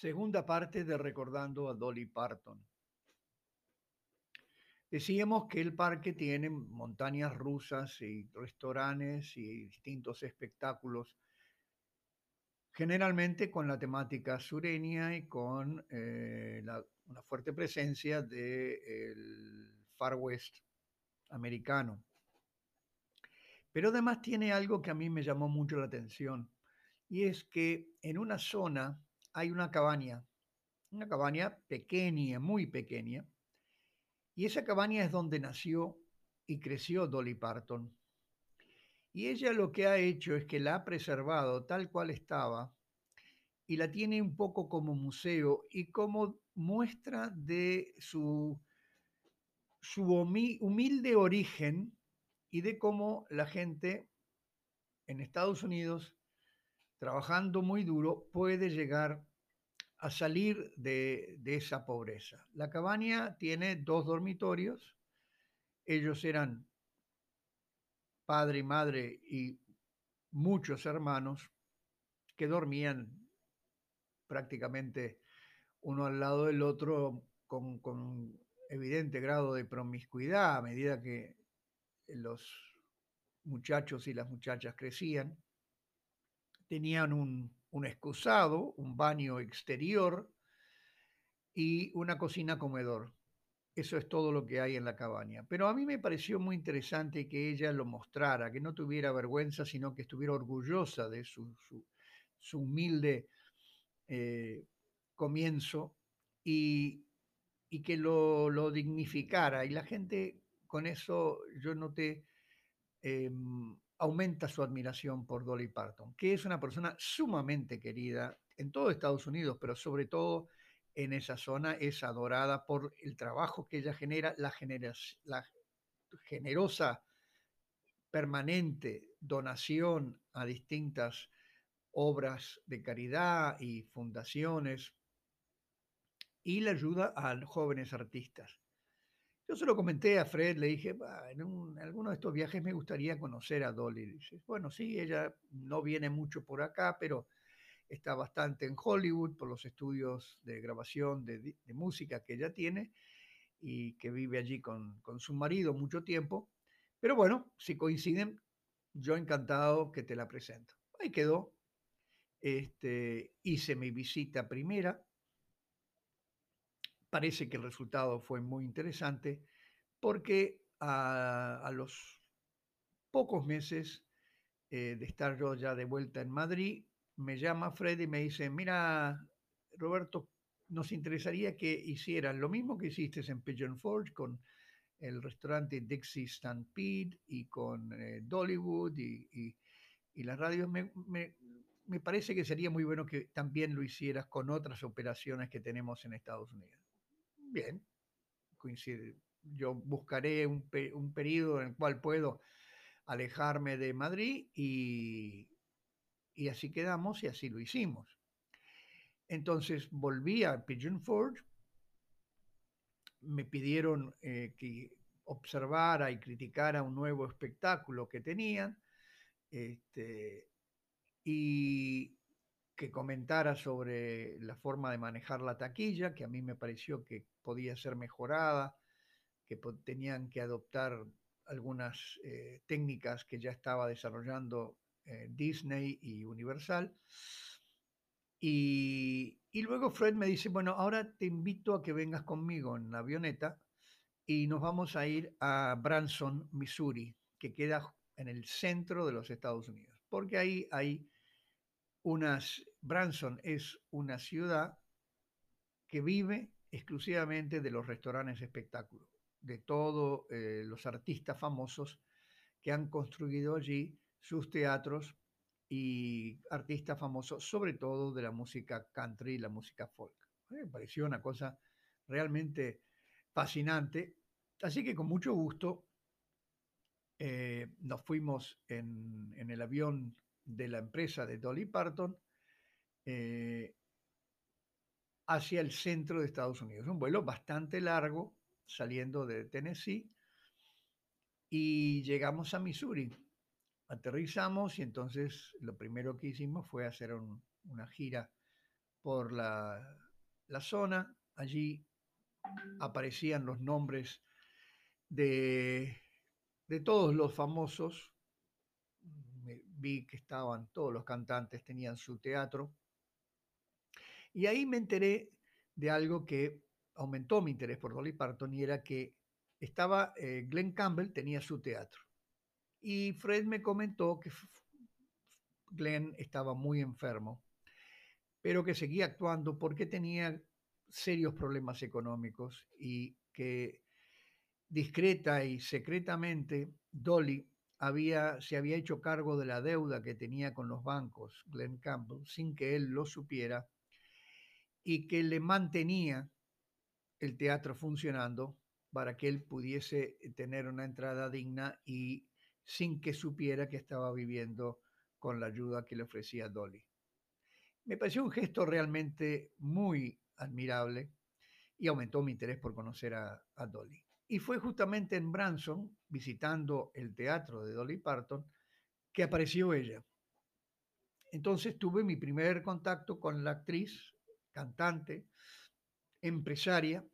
Segunda parte de Recordando a Dolly Parton. Decíamos que el parque tiene montañas rusas y restaurantes y distintos espectáculos, generalmente con la temática sureña y con eh, una fuerte presencia del Far West americano. Pero además tiene algo que a mí me llamó mucho la atención, y es que en una zona hay una cabaña, una cabaña pequeña, muy pequeña, y esa cabaña es donde nació y creció Dolly Parton. Y ella lo que ha hecho es que la ha preservado tal cual estaba y la tiene un poco como museo y como muestra de su, su humilde origen y de cómo la gente en Estados Unidos, trabajando muy duro, puede llegar a salir de, esa pobreza. La cabaña tiene dos dormitorios. Ellos eran padre y madre y muchos hermanos que dormían prácticamente uno al lado del otro con, con evidente grado de promiscuidad a medida que los muchachos y las muchachas crecían. Tenían un, un excusado, un baño exterior y una cocina comedor. Eso es todo lo que hay en la cabaña. Pero a mí me pareció muy interesante que ella lo mostrara, que no tuviera vergüenza, sino que estuviera orgullosa de su, humilde eh, comienzo y, que lo, lo, dignificara. Y la gente con eso, yo noté, eh, aumenta su admiración por Dolly Parton, que es una persona sumamente querida en todo Estados Unidos, pero sobre todo en esa zona es adorada por el trabajo que ella genera, la, la generosa, permanente donación a distintas obras de caridad y fundaciones y la ayuda a jóvenes artistas. Yo se lo comenté a Fred, le dije, en, alguno de estos viajes me gustaría conocer a Dolly. Dice, bueno, sí, ella no viene mucho por acá, pero está bastante en Hollywood por los estudios de grabación de, música que ella tiene y que vive allí con, con, su marido mucho tiempo. Pero bueno, si coinciden, yo encantado que te la presento. Ahí quedó. Este, hice mi visita primera Parece que el resultado fue muy interesante porque a, los pocos meses eh, de estar yo ya de vuelta en Madrid, me llama Fred y me dice, mira, Roberto, nos interesaría que hicieras lo mismo que hiciste en Pigeon Forge con el restaurante Dixie Stampede y con eh, Dollywood y, las radios. Me, me parece que sería muy bueno que también lo hicieras con otras operaciones que tenemos en Estados Unidos bien, coincide. Yo buscaré un, un periodo en el cual puedo alejarme de Madrid y, y así quedamos y así lo hicimos. Entonces volví a Pigeon Forge, me pidieron eh, que observara y criticara un nuevo espectáculo que tenían este, y que comentara sobre la forma de manejar la taquilla, que a mí me pareció que podía ser mejorada, que tenían que adoptar algunas eh, técnicas que ya estaba desarrollando eh, Disney y Universal. Y, y, luego Fred me dice, bueno, ahora te invito a que vengas conmigo en la avioneta y nos vamos a ir a Branson, Missouri, que queda en el centro de los Estados Unidos, porque ahí hay unas, Branson es una ciudad que vive exclusivamente de los restaurantes espectáculos, de todos eh, los artistas famosos que han construido allí sus teatros y artistas famosos, sobre todo de la música country y la música folk. Me pareció una cosa realmente fascinante. Así que con mucho gusto eh, nos fuimos en, en el avión de la empresa de Dolly Parton eh, hacia el centro de Estados Unidos. Un vuelo bastante largo saliendo de Tennessee y llegamos a Missouri. Aterrizamos y entonces lo primero que hicimos fue hacer una gira por la, la zona. Allí aparecían los nombres de, de todos los famosos. Vi que estaban todos los cantantes, tenían su teatro. Y ahí me enteré de algo que aumentó mi interés por Dolly Parton y era que estaba eh, Glenn Campbell, tenía su teatro. Y Fred me comentó que Glenn estaba muy enfermo, pero que seguía actuando porque tenía serios problemas económicos y que discreta y secretamente Dolly había, se había hecho cargo de la deuda que tenía con los bancos, Glenn Campbell, sin que él lo supiera, y que le mantenía el teatro funcionando para que él pudiese tener una entrada digna y sin que supiera que estaba viviendo con la ayuda que le ofrecía Dolly. Me pareció un gesto realmente muy admirable y aumentó mi interés por conocer a, Dolly. Y fue justamente en Branson, visitando el teatro de Dolly Parton, que apareció ella. Entonces tuve mi primer contacto con la actriz, cantante, empresaria,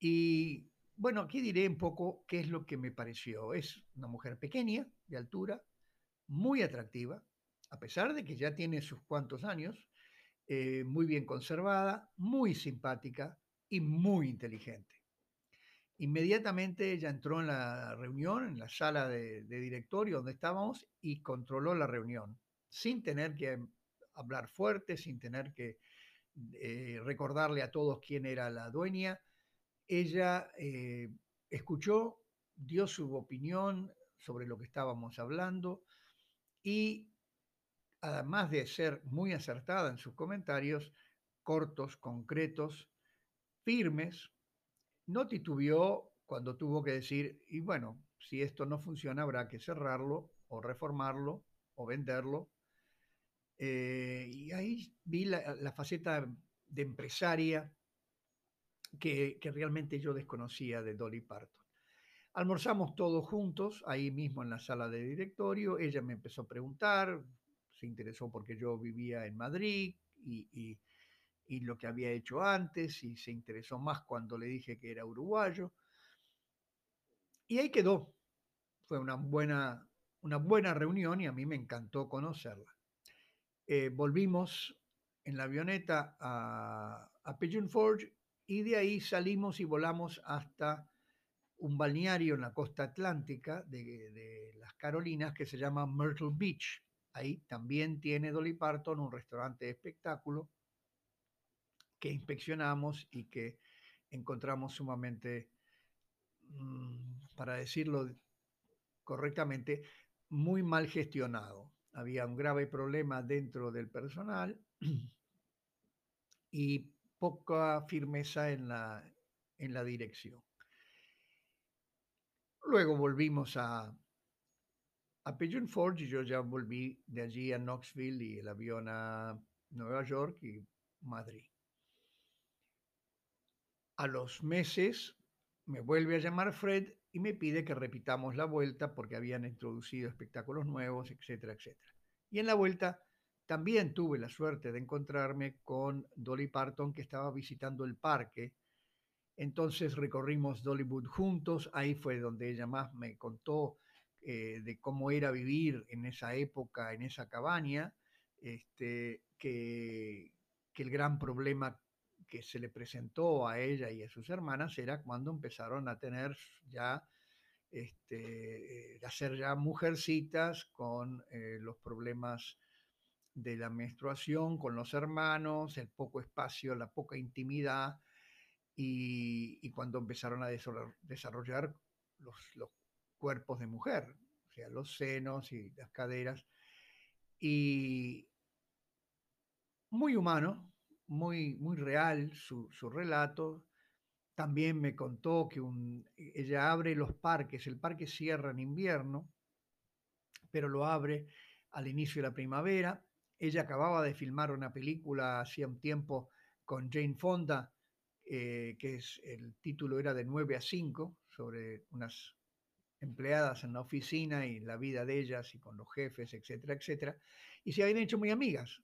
y bueno, aquí diré un poco qué es lo que me pareció. Es una mujer pequeña, de altura, muy atractiva, a pesar de que ya tiene sus cuantos años, eh, muy bien conservada, muy simpática y muy inteligente. Inmediatamente ella entró en la reunión, en la sala de, directorio donde estábamos y controló la reunión, sin tener que hablar fuerte, sin tener que eh, recordarle a todos quién era la dueña. Ella eh, escuchó, dio su opinión sobre lo que estábamos hablando, y además de ser muy acertada en sus comentarios, cortos, concretos, firmes, no titubeó cuando tuvo que decir, y bueno, si esto no funciona habrá que cerrarlo o reformarlo o venderlo. Eh, y ahí vi la, faceta de empresaria que, que realmente yo desconocía de Dolly Parton. Almorzamos todos juntos, ahí mismo en la sala de directorio. Ella me empezó a preguntar, se interesó porque yo vivía en Madrid y, lo que había hecho antes, y se interesó más cuando le dije que era uruguayo. Y ahí quedó. Fue una buena, una buena reunión y a mí me encantó conocerla. Eh, volvimos en la avioneta a, a Pigeon Forge y de ahí salimos y volamos hasta un balneario en la costa atlántica de, las Carolinas que se llama Myrtle Beach. Ahí también tiene Dolly Parton un restaurante de espectáculo que inspeccionamos y que encontramos sumamente, mm, para decirlo correctamente, muy mal gestionado. Había un grave problema dentro del personal y poca firmeza en la, en la dirección. Luego volvimos a, a Pigeon Forge y yo ya volví de allí a Knoxville y el avión a Nueva York y Madrid. A los meses me vuelve a llamar Fred y me pide que repitamos la vuelta porque habían introducido espectáculos nuevos, etcétera, etcétera. Y en la vuelta también tuve la suerte de encontrarme con Dolly Parton que estaba visitando el parque entonces recorrimos Dollywood juntos, ahí fue donde ella más me contó eh, de cómo era vivir en esa época, en esa cabaña, este, que, el gran problema que se le presentó a ella y a sus hermanas era cuando empezaron a tener ya, este, eh, hacer ya mujercitas con eh, los problemas de la menstruación, con los hermanos, el poco espacio, la poca intimidad, y, cuando empezaron a desarrollar los, cuerpos de mujer, o sea, los senos y las caderas. Y muy humano, muy, muy real su, relato. También me contó que ella abre los parques, el parque cierra en invierno, pero lo abre al inicio de la primavera. Ella acababa de filmar una película hacía un tiempo con Jane Fonda eh, que el título era de 9 a 5, sobre unas empleadas en la oficina y la vida de ellas y con los jefes, etcétera, etcétera, y se habían hecho muy amigas.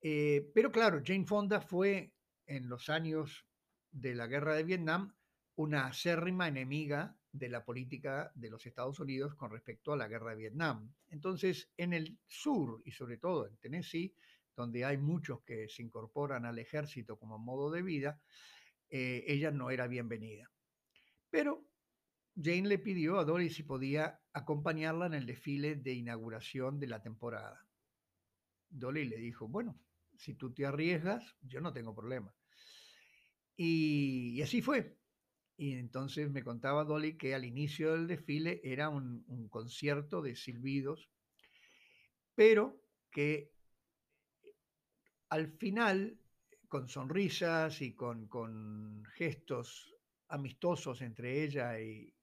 Eh, pero claro, Jane Fonda fue en los años de la guerra de Vietnam una acérrima enemiga de la política de los Estados Unidos con respecto a la guerra de Vietnam. Entonces, en el sur y sobre todo en Tennessee, donde hay muchos que se incorporan al ejército como modo de vida, eh, ella no era bienvenida. Pero Jane le pidió a Dolly si podía acompañarla en el desfile de inauguración de la temporada. Dolly le dijo, bueno, si tú te arriesgas, yo no tengo problema. Y, así fue. Y entonces me contaba Dolly que al inicio del desfile era un, concierto de silbidos, pero que al final, con sonrisas y con, con gestos amistosos entre ella y,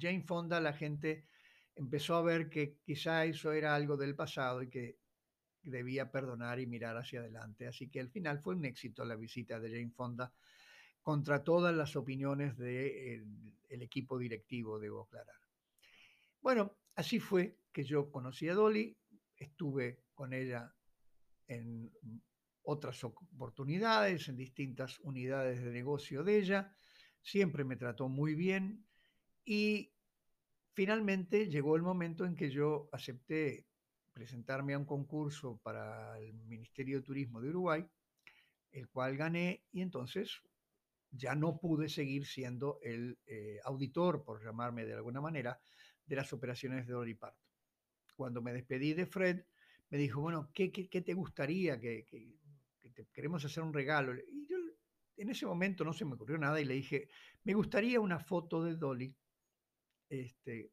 Jane Fonda, la gente empezó a ver que quizá eso era algo del pasado y que debía perdonar y mirar hacia adelante. Así que al final fue un éxito la visita de Jane Fonda contra todas las opiniones del equipo directivo, debo aclarar. Bueno, así fue que yo conocí a Dolly, estuve con ella en otras oportunidades, en distintas unidades de negocio de ella, siempre me trató muy bien y finalmente llegó el momento en que yo acepté presentarme a un concurso para el Ministerio de Turismo de Uruguay, el cual gané y entonces ya no pude seguir siendo el eh, auditor, por llamarme de alguna manera, de las operaciones de Dolly Parton. Cuando me despedí de Fred, me dijo, bueno, ¿qué, te gustaría? Que, queremos hacer un regalo. Y yo en ese momento no se me ocurrió nada y le dije, me gustaría una foto de Dolly, este,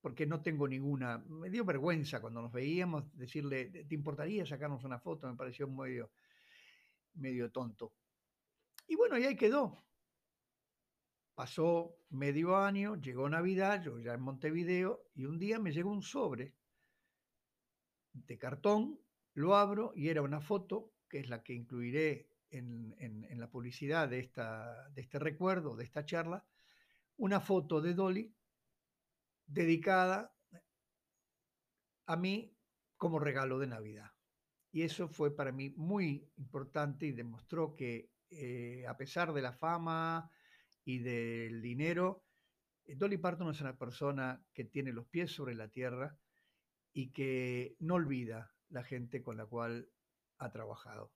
porque no tengo ninguna. Me dio vergüenza cuando nos veíamos decirle, ¿te importaría sacarnos una foto? Me pareció medio, medio tonto. Y bueno, y ahí quedó. Pasó medio año, llegó Navidad, yo ya en Montevideo, y un día me llegó un sobre de cartón, lo abro y era una foto, que es la que incluiré en, la publicidad de, esta, de este recuerdo, de esta charla, una foto de Dolly dedicada a mí como regalo de Navidad. Y eso fue para mí muy importante y demostró que eh, a pesar de la fama y del dinero, eh, Dolly Parton es una persona que tiene los pies sobre la tierra y que no olvida la gente con la cual ha trabajado.